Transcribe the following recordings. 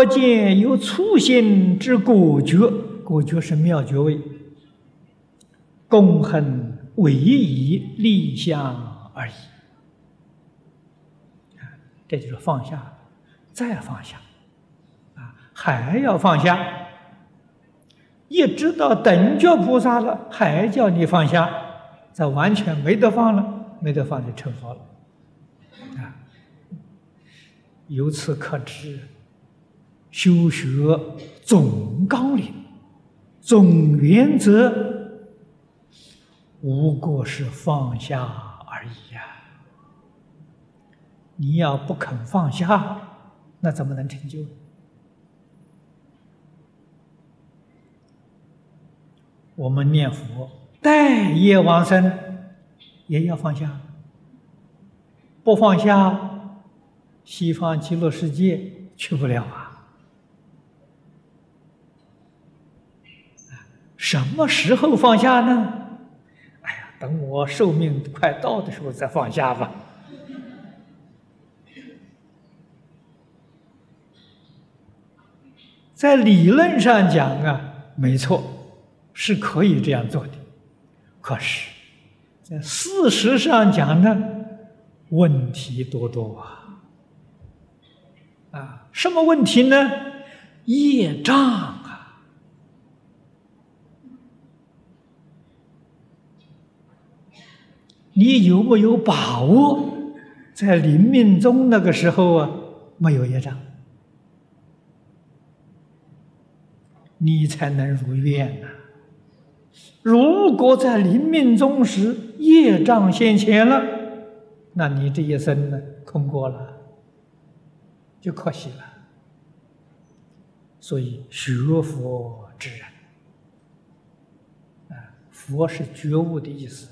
可见有粗心之果觉，果觉是妙觉位，共恒唯一立相而已。这就是放下，再放下，啊，还要放下，一直到等觉菩萨了，还叫你放下，这完全没得放了，没得放就成佛了，啊，由此可知，修学总纲领、总原则，无过是放下而已呀。你要不肯放下，那怎么能成就？我们念佛待业往生，也要放下。不放下，西方极乐世界去不了啊！什么时候放下呢？哎呀，等我寿命快到的时候再放下吧。在理论上讲啊，没错，是可以这样做的。可是，在事实上讲呢，问题多多啊！啊，什么问题呢？业障啊！你有没有把握，在临命终那个时候啊，没有业障？你才能如愿呐！如果在临命终时业障现前了，那你这一生呢，空过了，就可惜了。所以学佛之人，啊，佛是觉悟的意思，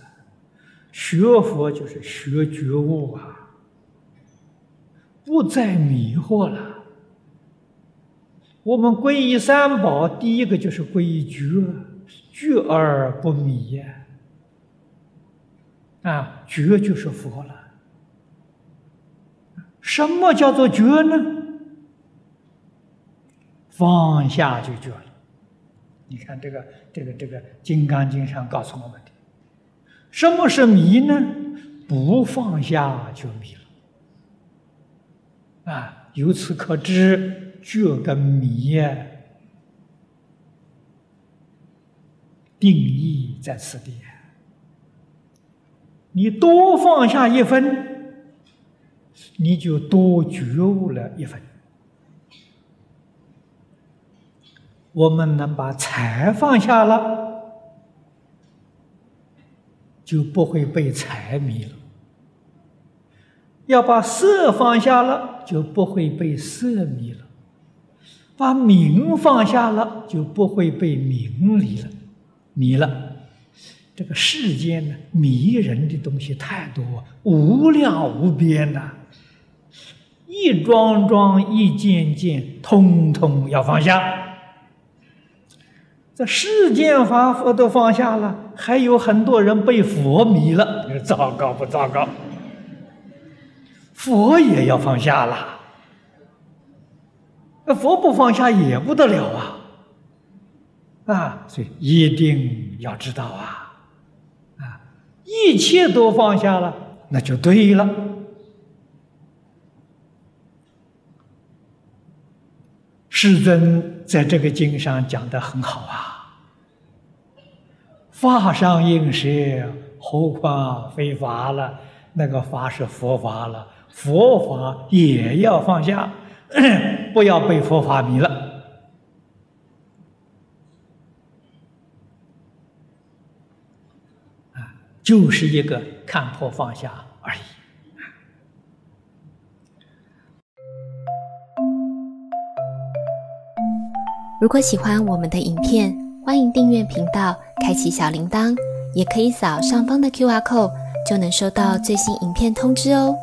学佛就是学觉悟啊，不再迷惑了。我们皈依三宝，第一个就是皈依觉，觉而不迷呀。啊，觉就是佛了。什么叫做觉呢？放下就觉了。你看这个，这个，这个《金刚经》上告诉我们的，什么是迷呢？不放下就迷了。啊，由此可知。觉跟迷，定义在此地。你多放下一分，你就多觉悟了一分。我们能把财放下了，就不会被财迷了；要把色放下了，就不会被色迷了。把名放下了，就不会被名离了，迷了。这个世间呢，迷人的东西太多，无量无边呐。一桩桩，一件件，通通要放下。这世间法佛都放下了，还有很多人被佛迷了，你说糟糕不糟糕？佛也要放下了。那佛不放下也不得了啊！啊，所以一定要知道啊！啊，一切都放下了，那就对了。世尊在这个经上讲的很好啊，法上应舍，何况非法了？那个法是佛法了，佛法也要放下。不要被佛法迷了，啊，就是一个看破放下而已。如果喜欢我们的影片，欢迎订阅频道，开启小铃铛，也可以扫上方的 Q R code，就能收到最新影片通知哦。